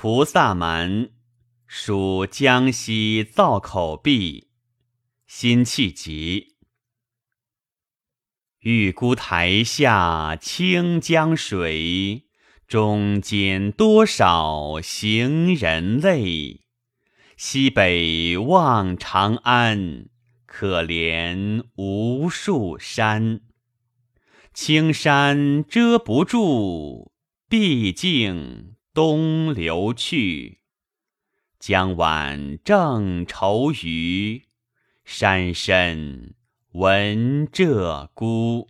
菩萨蛮，属江西造口壁，辛弃疾。玉孤台下清江水，中间多少行人泪。西北望长安，可怜无数山。青山遮不住，毕竟东流去。江晚正愁余，山深闻鹧鸪。